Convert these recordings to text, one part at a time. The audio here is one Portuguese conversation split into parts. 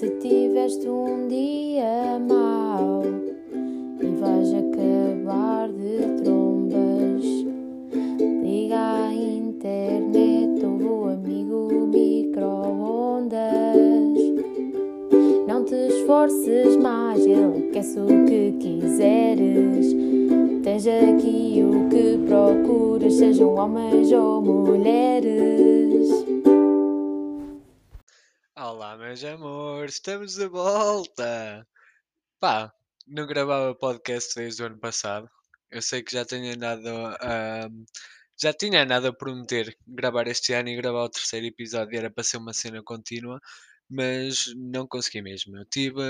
Se tiveste um dia mau e vais acabar de trombas, liga à internet ou amigo micro-ondas. Não te esforces mais, ele aquece o que quiseres. Tens aqui o que procuras, sejam homens ou mulheres. Olá, meus amores, estamos de volta! Pá, não gravava podcast desde o ano passado. Eu sei que já tenho andado a. já tinha andado a prometer gravar este ano e gravar o terceiro episódio, era para ser uma cena contínua, mas não consegui mesmo. Eu tive,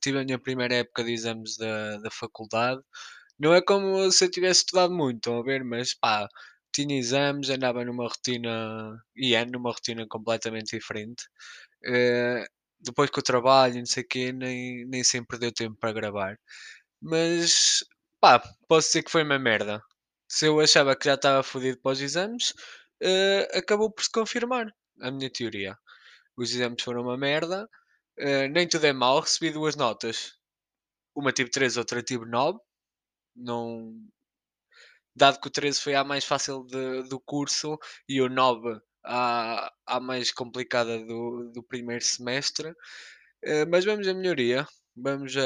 tive a minha primeira época de exames da, da faculdade. Não é como se eu tivesse estudado muito, estão a ver? Mas pá, tinha exames, andava numa rotina e ando numa rotina completamente diferente. Eh, depois com o trabalho não sei o quê, nem, nem sempre deu tempo para gravar. Mas pá, posso dizer que foi uma merda. Se eu achava que já estava fodido para os exames, eh, acabou por se confirmar a minha teoria. Os exames foram uma merda, eh, nem tudo é mau, recebi duas notas. Uma tive 3, outra tive 9. Não, dado que o 13 foi a mais fácil de- do curso e o 9 a, a mais complicada do, do primeiro semestre. Eh, mas vamos a melhoria, vamos a,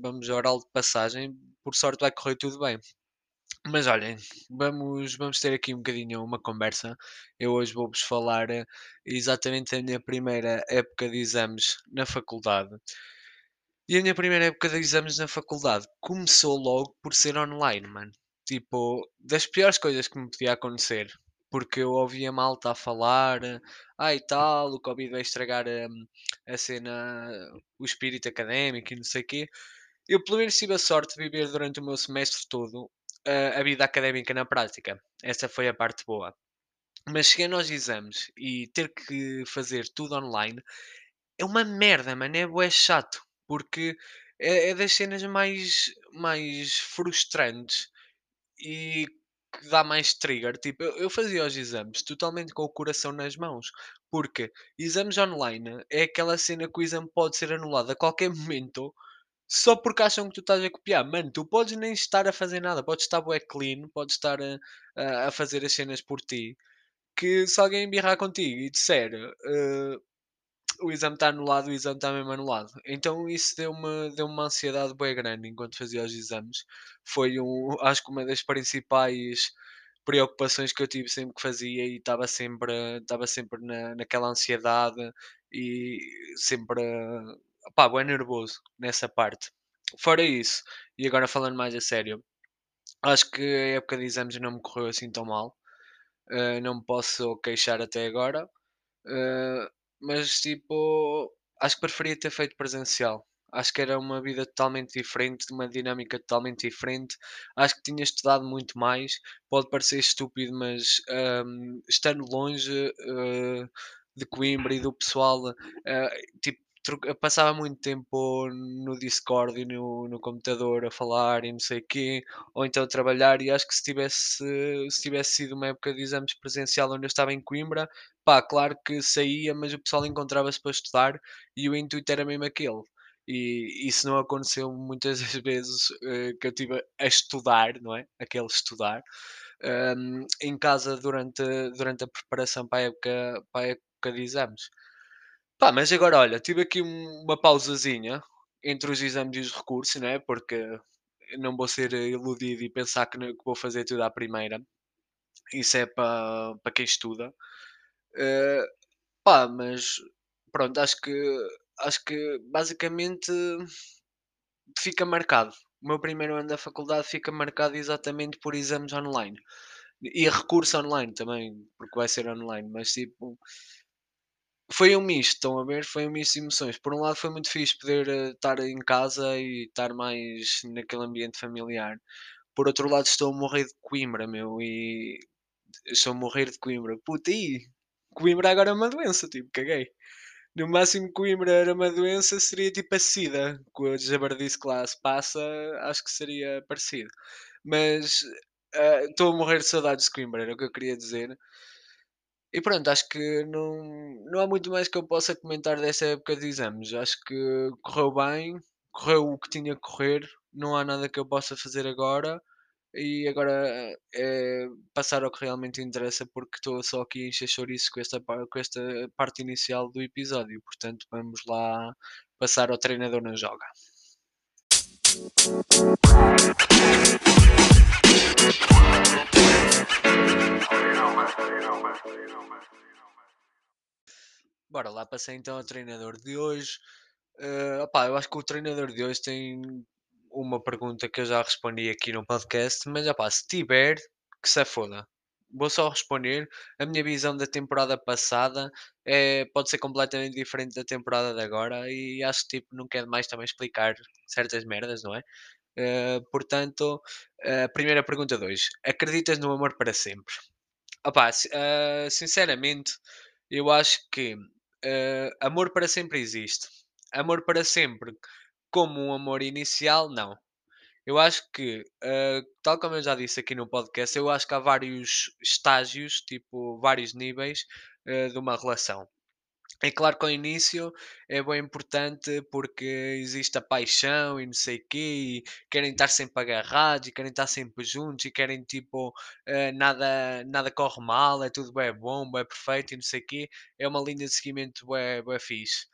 vamos a oral de passagem, por sorte vai correr tudo bem. Mas olhem, vamos, vamos ter aqui um bocadinho uma conversa. Eu hoje vou-vos falar eh, exatamente da minha primeira época de exames na faculdade. E a minha primeira época de exames na faculdade começou logo por ser online, mano. Tipo, das piores coisas que me podia acontecer. Porque eu ouvia malta a falar, ah e tal, o Covid vai estragar hum, a cena, o espírito académico e não sei o quê. Eu pelo menos tive a sorte de viver durante o meu semestre todo ah, a vida académica na prática. Essa foi a parte boa. Mas cheguei aos exames e ter que fazer tudo online é uma merda, mano, é bué chato, porque é, é das cenas mais, mais frustrantes e que dá mais trigger. Tipo, eu, eu fazia os exames totalmente com o coração nas mãos, porque exames online é aquela cena que o exame pode ser anulado a qualquer momento. Só porque acham que tu estás a copiar, mano, tu podes nem estar a fazer nada, podes estar bué clean, podes estar a, a, a fazer as cenas por ti, que se alguém embirrar contigo e disser eh, o exame está anulado, o exame está mesmo anulado. Então isso deu-me deu uma ansiedade bem grande enquanto fazia os exames. Foi um, acho que uma das principais preocupações que eu tive sempre que fazia e estava sempre, estava sempre na, naquela ansiedade e sempre pá, bem nervoso nessa parte. Fora isso, e agora falando mais a sério, acho que a época de exames não me correu assim tão mal. Uh, não me posso queixar até agora. Uh, mas tipo, acho que preferia ter feito presencial. Acho que era uma vida totalmente diferente, uma dinâmica totalmente diferente. Acho que tinha estudado muito mais. Pode parecer estúpido, mas hum, estando longe uh, de Coimbra e do pessoal, uh, tipo, passava muito tempo no Discord e no, no computador a falar e não sei o quê, ou então a trabalhar. E acho que se tivesse, se tivesse sido uma época de exames presencial onde eu estava em Coimbra, Pá, claro que saía, mas o pessoal encontrava-se para estudar e o intuito era mesmo aquele. E isso não aconteceu muitas das vezes eh, que eu estive a estudar, não é? Aquele estudar, hum, em casa durante, durante a preparação para a época, para a época de exames. Pá, mas agora olha, tive aqui um- uma pausazinha entre os exames e os recursos, não é? Porque não vou ser iludido e pensar que, que vou fazer tudo à primeira. Isso é para para quem estuda. Eh, Pá, mas pronto, acho que acho que basicamente fica marcado. O meu primeiro ano da faculdade fica marcado exatamente por exames online. E recurso online também, porque vai ser online, mas tipo, foi um misto, estão a ver? Foi um misto de emoções. Por um lado foi muito fixe poder eh, estar em casa e estar mais naquele ambiente familiar. Por outro lado estou a morrer de Coimbra, meu, e estou a morrer de Coimbra. Puta, e Coimbra agora é uma doença, tipo, caguei. No máximo Coimbra era uma doença, seria tipo a SIDA, com a jabardice que lá se passa, acho que seria parecido. Mas ah, estou a morrer de saudades de Coimbra, era o que eu queria dizer. E pronto, acho que não, não há muito mais que eu possa comentar dessa época de exames. Acho que correu bem, correu o que tinha que correr, não há nada que eu possa fazer agora. E agora é passar ao que realmente interessa, porque estou só aqui a encher chouriço com esta, com esta parte inicial do episódio. Portanto, vamos lá passar ao treinador não joga. Bora lá, passei então ao treinador de hoje. Eh, opá, eu acho que o treinador de hoje tem uma pergunta que eu já respondi aqui no podcast, mas opá, se tiver, que se foda. Vou só responder. A minha visão da temporada passada é, pode ser completamente diferente da temporada de agora e acho que tipo, não quero mais também explicar certas merdas, não é? Eh, portanto, a primeira pergunta de hoje. Acreditas no amor para sempre? Si- ah, sinceramente, eu acho que amor para sempre existe. Amor para sempre, como um amor inicial, não. Eu acho que, ah, tal como eu já disse aqui no podcast, eu acho que há vários estágios, tipo, vários níveis ah, de uma relação. É claro que ao início é bem importante porque existe a paixão e não sei o quê, e querem estar sempre agarrados e querem estar sempre juntos e querem tipo eh, nada, nada corre mal, é tudo bem bom, bem perfeito e não sei o quê. É uma linha de seguimento bem, bem fixe.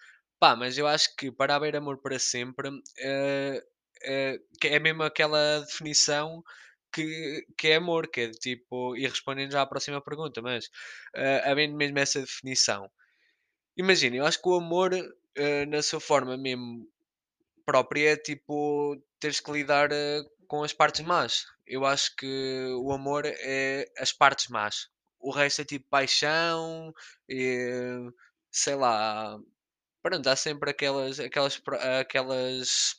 Pá, mas eu acho que para haver amor para sempre eh, eh, é mesmo aquela definição que, que é amor, que é tipo, e respondendo já à próxima pergunta, mas eh, havendo mesmo essa definição Imagina, eu acho que o amor, na sua forma mesmo própria, é tipo, teres que lidar, com as partes más. Eu acho que o amor é as partes más. O resto é tipo paixão, eh, sei lá, pronto, há sempre aquelas, aquelas, aquelas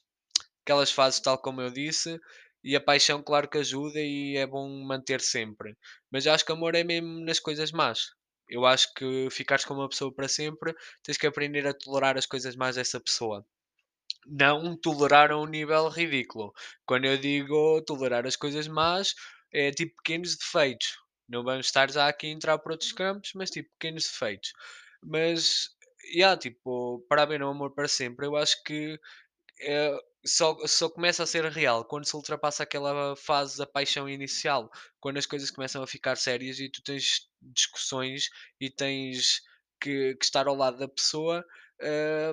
aquelas fases, tal como eu disse, e a paixão, claro que ajuda e é bom manter sempre. Mas eu acho que amor é mesmo nas coisas más. Eu acho que ficares com uma pessoa para sempre, tens que aprender a tolerar as coisas más dessa pessoa. Não tolerar a um nível ridículo. Quando eu digo tolerar as coisas más, é tipo pequenos defeitos. Não vamos estar já aqui a entrar por outros campos, mas tipo pequenos defeitos. Mas, yeah, tipo, para haver um amor para sempre, eu acho que eh, só, só começa a ser real quando se ultrapassa aquela fase da paixão inicial, quando as coisas começam a ficar sérias e tu tens discussões e tens que, que estar ao lado da pessoa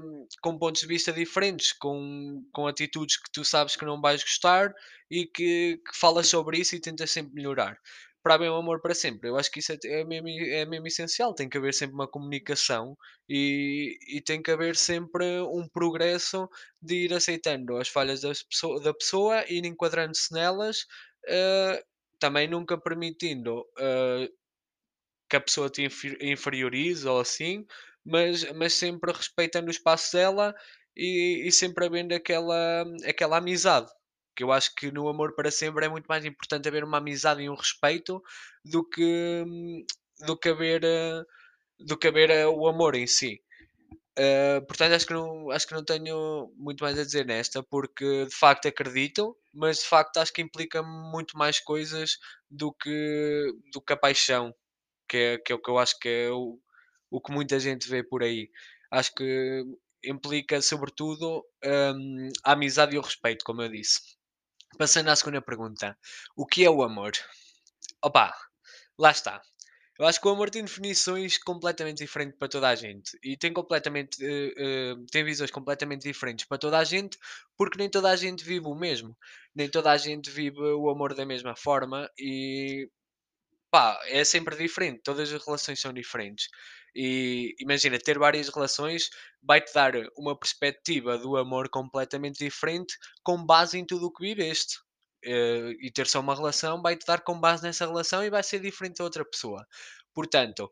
hum, com pontos de vista diferentes, com, com atitudes que tu sabes que não vais gostar e que, que falas sobre isso e tentas sempre melhorar. Para haver um amor para sempre, eu acho que isso é, é, mesmo, é mesmo essencial. Tem que haver sempre uma comunicação e, e tem que haver sempre um progresso de ir aceitando as falhas das pesso da pessoa, ir enquadrando-se nelas, eh, também nunca permitindo, eh, que a pessoa te infe inferiorize ou assim, mas mas sempre respeitando o espaço dela e e sempre havendo aquela aquela amizade, que eu acho que no amor para sempre é muito mais importante haver uma amizade e um respeito do que hum, do que haver, eh, do que haver, eh, o amor em si. Uh, portanto, acho que, não, acho que não tenho muito mais a dizer nesta, porque de facto acredito, mas de facto acho que implica muito mais coisas do que, do que a paixão, que é, que é o que eu acho que é o, o que muita gente vê por aí. Acho que implica, sobretudo, um, a amizade e o respeito, como eu disse. Passando à segunda pergunta: o que é o amor? Opa, lá está. Eu acho que o amor tem definições completamente diferentes para toda a gente e tem completamente eh, eh, tem visões completamente diferentes para toda a gente, porque nem toda a gente vive o mesmo, nem toda a gente vive o amor da mesma forma e pá, é sempre diferente, todas as relações são diferentes. E imagina, ter várias relações vai-te dar uma perspectiva do amor completamente diferente com base em tudo o que viveste. Eh, e ter só uma relação vai-te dar com base nessa relação e vai ser diferente da outra pessoa. Portanto,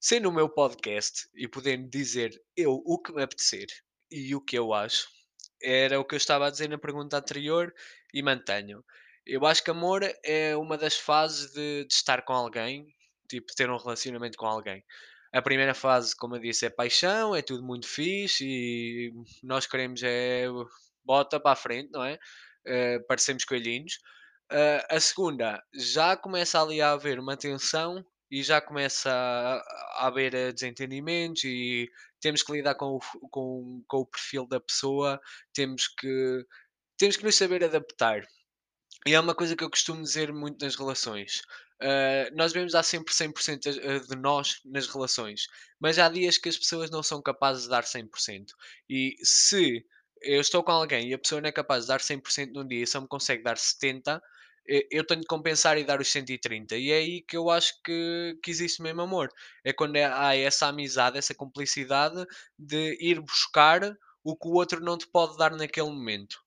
sendo o meu podcast e podendo dizer eu o que me apetecer e o que eu acho, era o que eu estava a dizer na pergunta anterior e mantenho. Eu acho que amor é uma das fases de, de estar com alguém, tipo, ter um relacionamento com alguém. A primeira fase, como eu disse, é paixão, é tudo muito fixe e nós queremos é bota para a frente, não é? Eh, parecemos coelhinhos. Eh, a segunda, já começa ali a haver uma tensão e já começa a, a haver eh, desentendimentos e temos que lidar com o, com, com o perfil da pessoa, temos que, temos que nos saber adaptar. E é uma coisa que eu costumo dizer muito nas relações. Ah, nós devemos dar sempre 100% as- ah, de nós nas relações, mas há dias que as pessoas não são capazes de dar 100%. E se eu estou com alguém e a pessoa não é capaz de dar 100% num dia e só me consegue dar 70%, eh, eu tenho de compensar e dar os 130. E é aí que eu acho que, que existe mesmo amor. É quando é- há essa amizade, essa cumplicidade de ir buscar o que o outro não te pode dar naquele momento.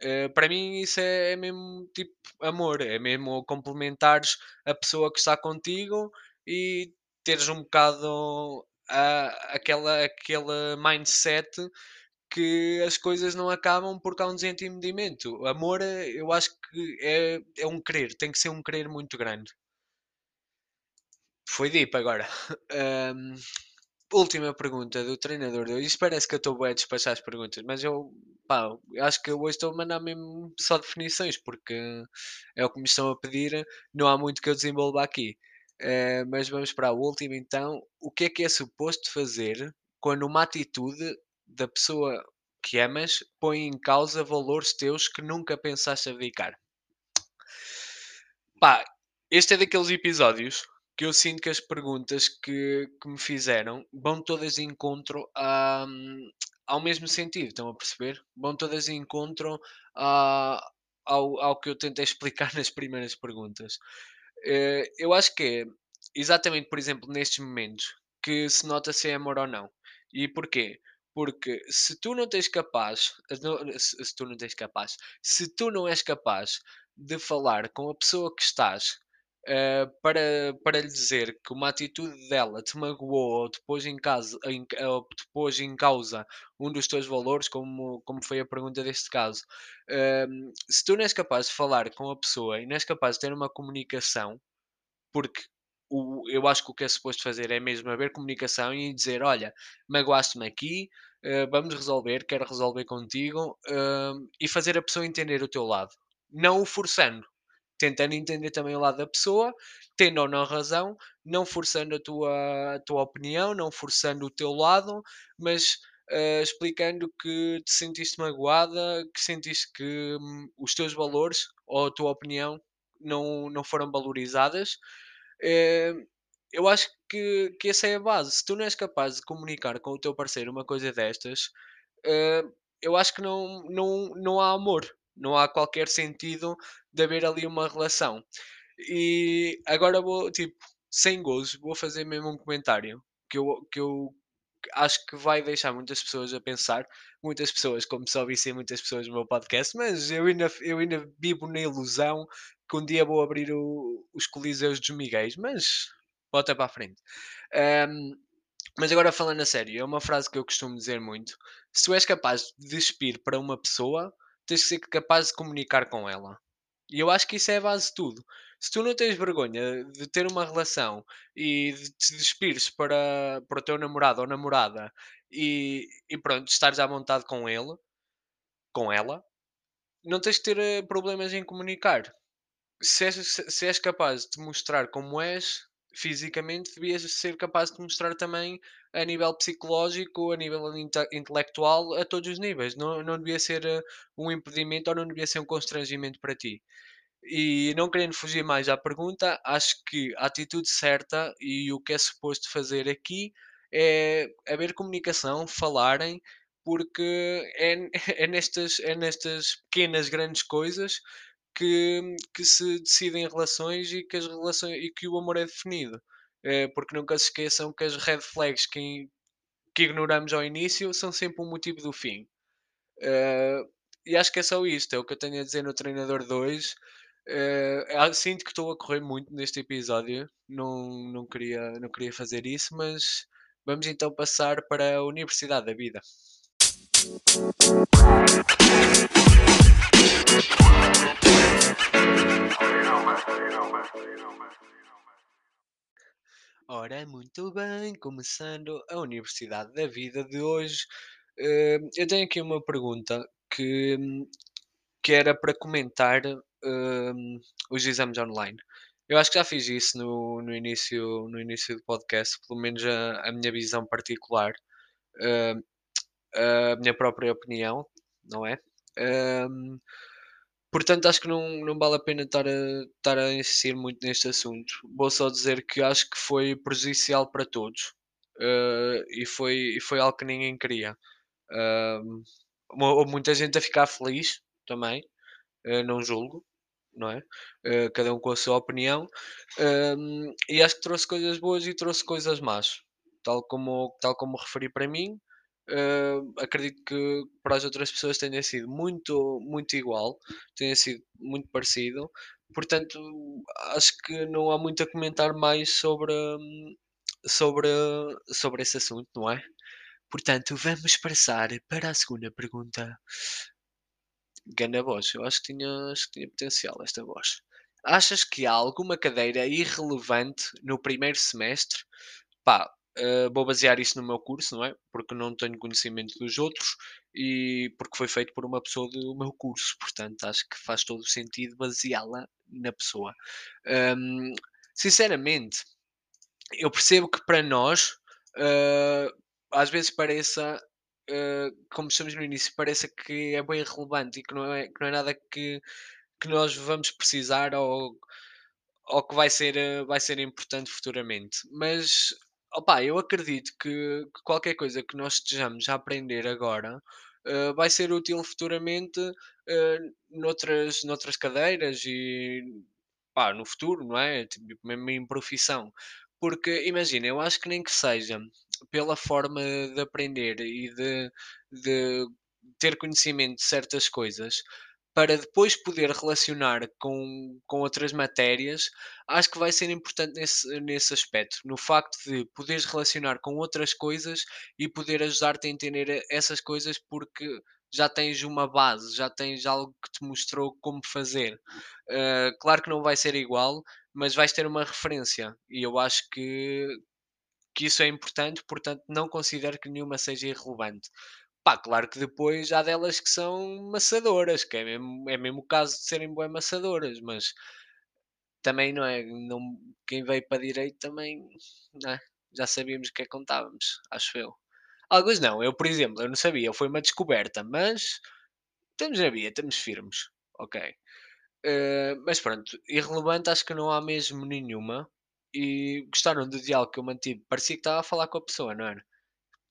Eh, para mim isso é, é mesmo tipo amor, é mesmo complementares a pessoa que está contigo e teres um bocado a, aquela, aquele mindset que as coisas não acabam porque há um desentendimento. Amor, eu acho que é, é um querer, tem que ser um querer muito grande. Foi deep agora. Ahm, Última pergunta do treinador. Isto parece que eu estou bué a despachar as perguntas, mas eu, pá, acho que hoje estou a mandar mesmo só definições, porque é o que me estão a pedir, não há muito que eu desenvolva aqui. Eh, mas vamos para a última então. O que é que é suposto fazer quando uma atitude da pessoa que amas põe em causa valores teus que nunca pensaste abdicar? Pá, este é daqueles episódios que eu sinto que as perguntas que, que me fizeram vão todas de encontro a, ao mesmo sentido, estão a perceber? Vão todas de encontro a, ao, ao que eu tentei explicar nas primeiras perguntas. Eh, eu acho que é exatamente, por exemplo, nestes momentos que se nota se é amor ou não. E porquê? Porque se tu não tens capaz, se tu não tens capaz, se tu não és capaz de falar com a pessoa que estás eh, para, para lhe dizer que uma atitude dela te magoou ou te pôs em, casa, em, ou te pôs em causa um dos teus valores, como, como foi a pergunta deste caso, ehm, se tu não és capaz de falar com a pessoa e não és capaz de ter uma comunicação, porque o, eu acho que o que é suposto fazer é mesmo haver comunicação e dizer: Olha, magoaste-me aqui, eh, vamos resolver, quero resolver contigo, ehm, e fazer a pessoa entender o teu lado, não o forçando tentando entender também o lado da pessoa, tendo ou não razão, não forçando a tua, a tua opinião, não forçando o teu lado, mas eh, explicando que te sentiste magoada, que sentiste que hum, os teus valores ou a tua opinião não, não foram valorizadas. Eh, eu acho que, que essa é a base. Se tu não és capaz de comunicar com o teu parceiro uma coisa destas, eh, eu acho que não, não, não há amor, não há qualquer sentido de haver ali uma relação. E agora vou, tipo, sem gozo, vou fazer mesmo um comentário que eu, que eu acho que vai deixar muitas pessoas a pensar. Muitas pessoas, como só vi ser muitas pessoas no meu podcast, mas eu ainda, eu ainda vivo na ilusão que um dia vou abrir o- os Coliseus dos Miguéis, mas bota para a frente. Ahm, mas agora falando a sério, é uma frase que eu costumo dizer muito. Se tu és capaz de despir para uma pessoa, tens que ser capaz de comunicar com ela. E eu acho que isso é a base de tudo. Se tu não tens vergonha de ter uma relação e de te despires para, para o teu namorado ou namorada e, e pronto, estares à vontade com ele, com ela, não tens que ter eh, problemas em comunicar se és, se és capaz de mostrar como és fisicamente, devias ser capaz de mostrar também a nível psicológico, a nível inte- intelectual, a todos os níveis. Não, não devia ser eh, um impedimento ou não devia ser um constrangimento para ti. E não querendo fugir mais à pergunta, acho que a atitude certa e o que é suposto fazer aqui é haver comunicação, falarem, porque é, é, nestas, é nestas pequenas, grandes coisas que, que se decidem relações e que as relações e que o amor é definido. Eh, porque nunca se esqueçam que as red flags que, que ignoramos ao início são sempre um motivo do fim. Eh, e acho que é só isto, é o que eu tenho a dizer no treinador 2. Uh, sinto que estou a correr muito neste episódio, não, não, queria, não queria fazer isso, mas vamos então passar para a Universidade da Vida. Ora, muito bem, começando a Universidade da Vida de hoje. Eh, eu tenho aqui uma pergunta que, que era para comentar hum, os exames online. Eu acho que já fiz isso no, no início, no início do podcast, pelo menos a, a minha visão particular, ah, a minha própria opinião, não é? Ahm, portanto, acho que não, não vale a pena estar a, estar a insistir muito neste assunto. Vou só dizer que acho que foi prejudicial para todos ah, e, foi, e foi algo que ninguém queria. Hou- houve muita gente a ficar feliz também, ah, não julgo, não é? Ah, cada um com a sua opinião. E acho que trouxe coisas boas e trouxe coisas más. Tal como, tal como referi para mim, ah, acredito que para as outras pessoas tenha sido muito, muito igual, tenha sido muito parecido. Portanto, acho que não há muito a comentar mais sobre, hum, sobre, sobre esse assunto, não é? Portanto, vamos passar para a segunda pergunta. Ganda voz, eu acho que tinha, acho que tinha potencial esta voz. Achas que há alguma cadeira irrelevante no primeiro semestre? Pá, eh, vou basear isso no meu curso, não é? Porque não tenho conhecimento dos outros e porque foi feito por uma pessoa do meu curso, portanto acho que faz todo o sentido baseá-la na pessoa. Hum, sinceramente, eu percebo que para nós, eh, às vezes pareça, eh, como estamos no início, pareça que é bem relevante e que não é, que não é nada que, que nós vamos precisar ou, ou que vai ser, vai ser importante futuramente. Mas, opá, eu acredito que, que qualquer coisa que nós estejamos a aprender agora eh, vai ser útil futuramente eh, noutras, noutras cadeiras e pá, no futuro, não é? Tipo, mesmo em profissão. Porque imagina, eu acho que nem que seja pela forma de aprender e de, de ter conhecimento de certas coisas, para depois poder relacionar com, com outras matérias, acho que vai ser importante nesse, nesse aspecto. No facto de poderes relacionar com outras coisas e poder ajudar-te a entender essas coisas porque já tens uma base, já tens algo que te mostrou como fazer. Uh, claro que não vai ser igual, mas vais ter uma referência. E eu acho que, que isso é importante, portanto, não considero que nenhuma seja irrelevante. Pá, claro que depois há delas que são maçadoras, que é mesmo, é mesmo o caso de serem boas maçadoras, mas também não é. Não, quem veio para direito também é? já sabíamos o que é que contávamos, acho eu. Alguns não, eu por exemplo, eu não sabia, foi uma descoberta, mas estamos na via, estamos firmes, ok. Eh, mas pronto, irrelevante acho que não há mesmo nenhuma. E gostaram do diálogo que eu mantive. Parecia que estava a falar com a pessoa, não era?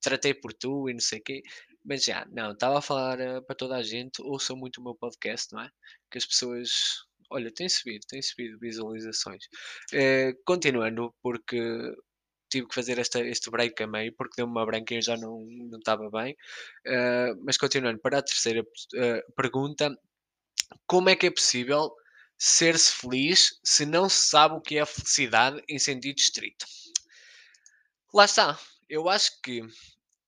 Tratei por tu e não sei o quê. Mas já, não, estava a falar eh, para toda a gente. Ouçam muito o meu podcast, não é? Que as pessoas. Olha, tem subido, tem subido visualizações. Eh, continuando, porque tive que fazer esta, este break a meio, porque deu-me uma branca e eu já não, estava bem. Eh, mas continuando, para a terceira pergunta, como é que é possível ser-se feliz se não se sabe o que é felicidade em sentido estrito? Lá está. Eu acho que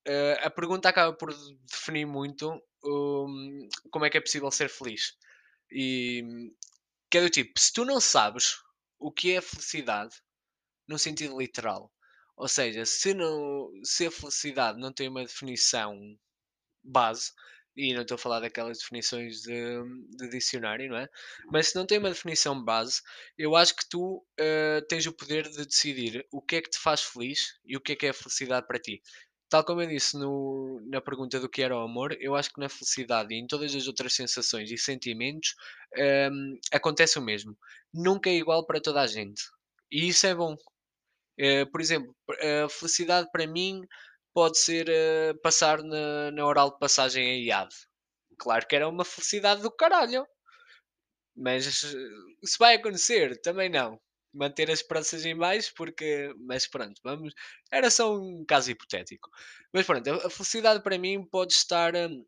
eh, a pergunta acaba por definir muito hum, como é que é possível ser feliz. E que é do tipo, se tu não sabes o que é felicidade no sentido literal, ou seja, se, não, se a felicidade não tem uma definição base, e não estou a falar daquelas definições de, de dicionário, não é? Mas se não tem uma definição base, eu acho que tu eh, tens o poder de decidir o que é que te faz feliz e o que é que é a felicidade para ti. Tal como eu disse no, na pergunta do que era o amor, eu acho que na felicidade e em todas as outras sensações e sentimentos ehm, acontece o mesmo. Nunca é igual para toda a gente. E isso é bom. Eh, por exemplo, a felicidade para mim pode ser eh, passar na, na oral de passagem em IAD. Claro que era uma felicidade do caralho, mas eh, se vai acontecer, também não. Manter as esperanças em baixo, porque. Mas pronto, vamos. Era só um caso hipotético. Mas pronto, a a felicidade para mim pode estar. hum,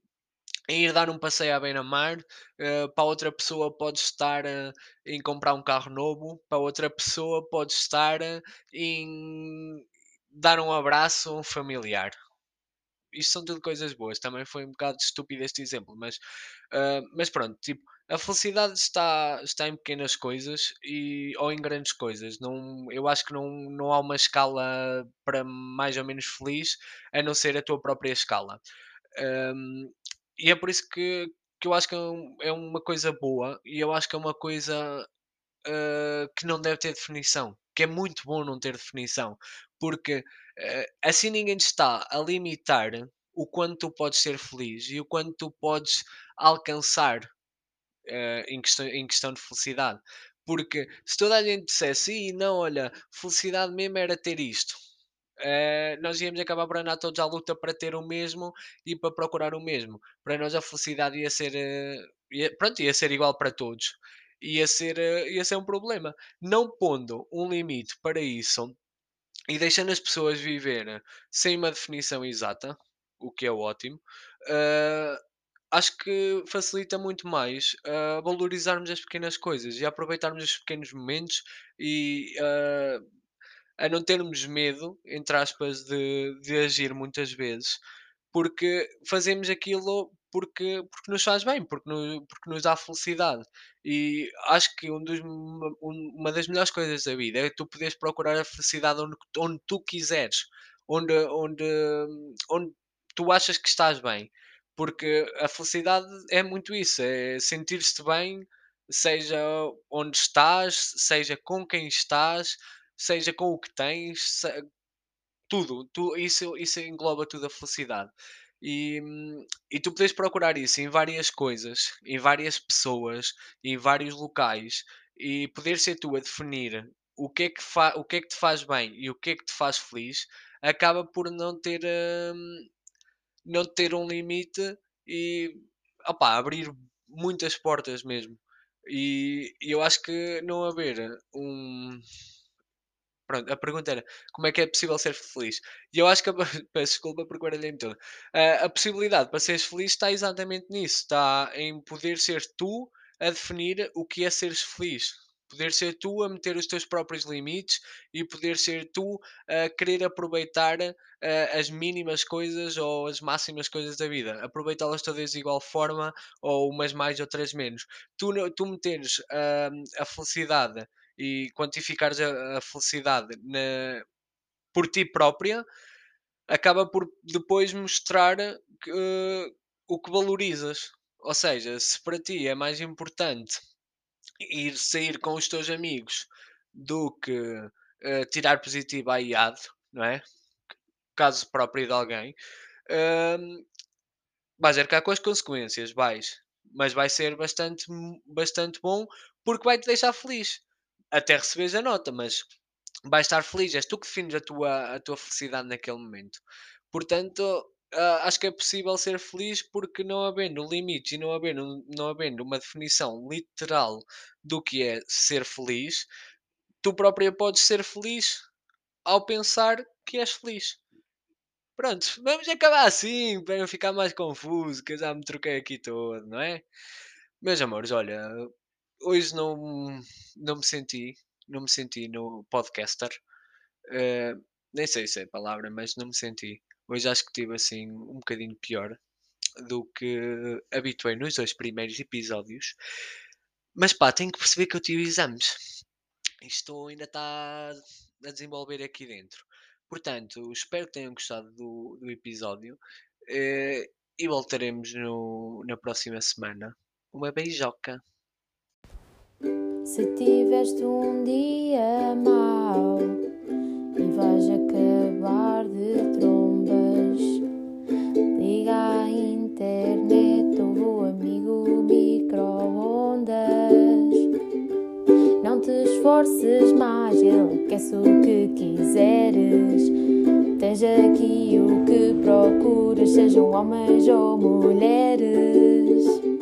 em ir dar um passeio à beira-mar, eh, para outra pessoa pode estar eh, em comprar um carro novo, para outra pessoa pode estar eh, em dar um abraço a um familiar. Isto são tudo coisas boas. Também foi um bocado estúpido este exemplo, mas, ah, mas pronto, tipo, a felicidade está, está em pequenas coisas e, ou em grandes coisas. Não, eu acho que não, não há uma escala para mais ou menos feliz a não ser a tua própria escala. Ahm, e é por isso que, que eu acho que é, um- é uma coisa boa e eu acho que é uma coisa uh, que não deve ter definição, que é muito bom não ter definição, porque uh, assim ninguém te está a limitar o quanto tu podes ser feliz e o quanto tu podes alcançar uh, em, questão, em questão de felicidade. Porque se toda a gente dissesse, e não, olha, felicidade mesmo era ter isto, uh, nós íamos acabar por andar todos à luta para ter o mesmo e para procurar o mesmo. Para nós a felicidade ia ser, uh, ia, pronto, ia ser igual para todos. Ia ser, ia ser um problema. Não pondo um limite para isso e deixando as pessoas viver sem uma definição exata, o que é ótimo, acho que facilita muito mais uh, valorizarmos as pequenas coisas e aproveitarmos os pequenos momentos e uh, a não termos medo, entre aspas, de, de agir muitas vezes, porque fazemos aquilo porque, porque nos faz bem, porque, no, porque nos dá felicidade. E acho que um dos, uma, das melhores coisas da vida é tu poderes procurar a felicidade onde, onde tu quiseres, onde, onde, onde tu achas que estás bem. Porque a felicidade é muito isso, é sentir-se bem, seja onde estás, seja com quem estás, seja com o que tens, se- tudo, tu, isso, isso engloba tudo a felicidade. E, e tu podes procurar isso em várias coisas, em várias pessoas, em vários locais, e poder ser tu a definir o que é que, fa o que, é que te faz bem e o que é que te faz feliz, acaba por não ter. hum, não ter um limite e opá, abrir muitas portas mesmo. E, e eu acho que não haver um. Pronto, a pergunta era como é que é possível ser feliz? E eu acho que a, peço desculpa porque baralhei-me toda. A, a possibilidade para seres feliz está exatamente nisso, está em poder ser tu a definir o que é seres feliz. Poder ser tu a meter os teus próprios limites e poder ser tu a querer aproveitar uh, as mínimas coisas ou as máximas coisas da vida. Aproveitá-las todas de igual forma ou umas mais, outras menos. Tu, tu meteres uh, a felicidade e quantificares a, a felicidade na, por ti própria, acaba por depois mostrar que, uh, o que valorizas. Ou seja, se para ti é mais importante ir sair com os teus amigos do que uh, tirar positivo à IAD, não é? Caso próprio de alguém, uh, vais arcar com as consequências, vais. Mas vai ser bastante, bastante bom porque vai te deixar feliz. Até receberes a nota, mas vais estar feliz. És tu que defines a tua, a tua felicidade naquele momento. Portanto, uh, acho que é possível ser feliz porque não havendo limites e não havendo, não havendo uma definição literal do que é ser feliz, tu própria podes ser feliz ao pensar que és feliz. Pronto, vamos acabar assim para não ficar mais confuso, que eu já me troquei aqui todo, não é? Meus amores, olha, hoje não, não me senti, não me senti no podcaster. Uh, nem sei se é a palavra, mas não me senti. Hoje acho que estive assim um bocadinho pior do que habituei nos dois primeiros episódios. Mas pá, tenho que perceber que eu tive exames. Isto ainda está a desenvolver aqui dentro. Portanto, espero que tenham gostado do, do episódio uh, e voltaremos no, na próxima semana. Uma beijoca! Se tiveste um dia mau e vais acabar de trombas, liga à internet ou amigo micro-ondas. Não te esforces mais, ele quer o que quiseres. Tens aqui o que procuras, sejam homens ou mulheres.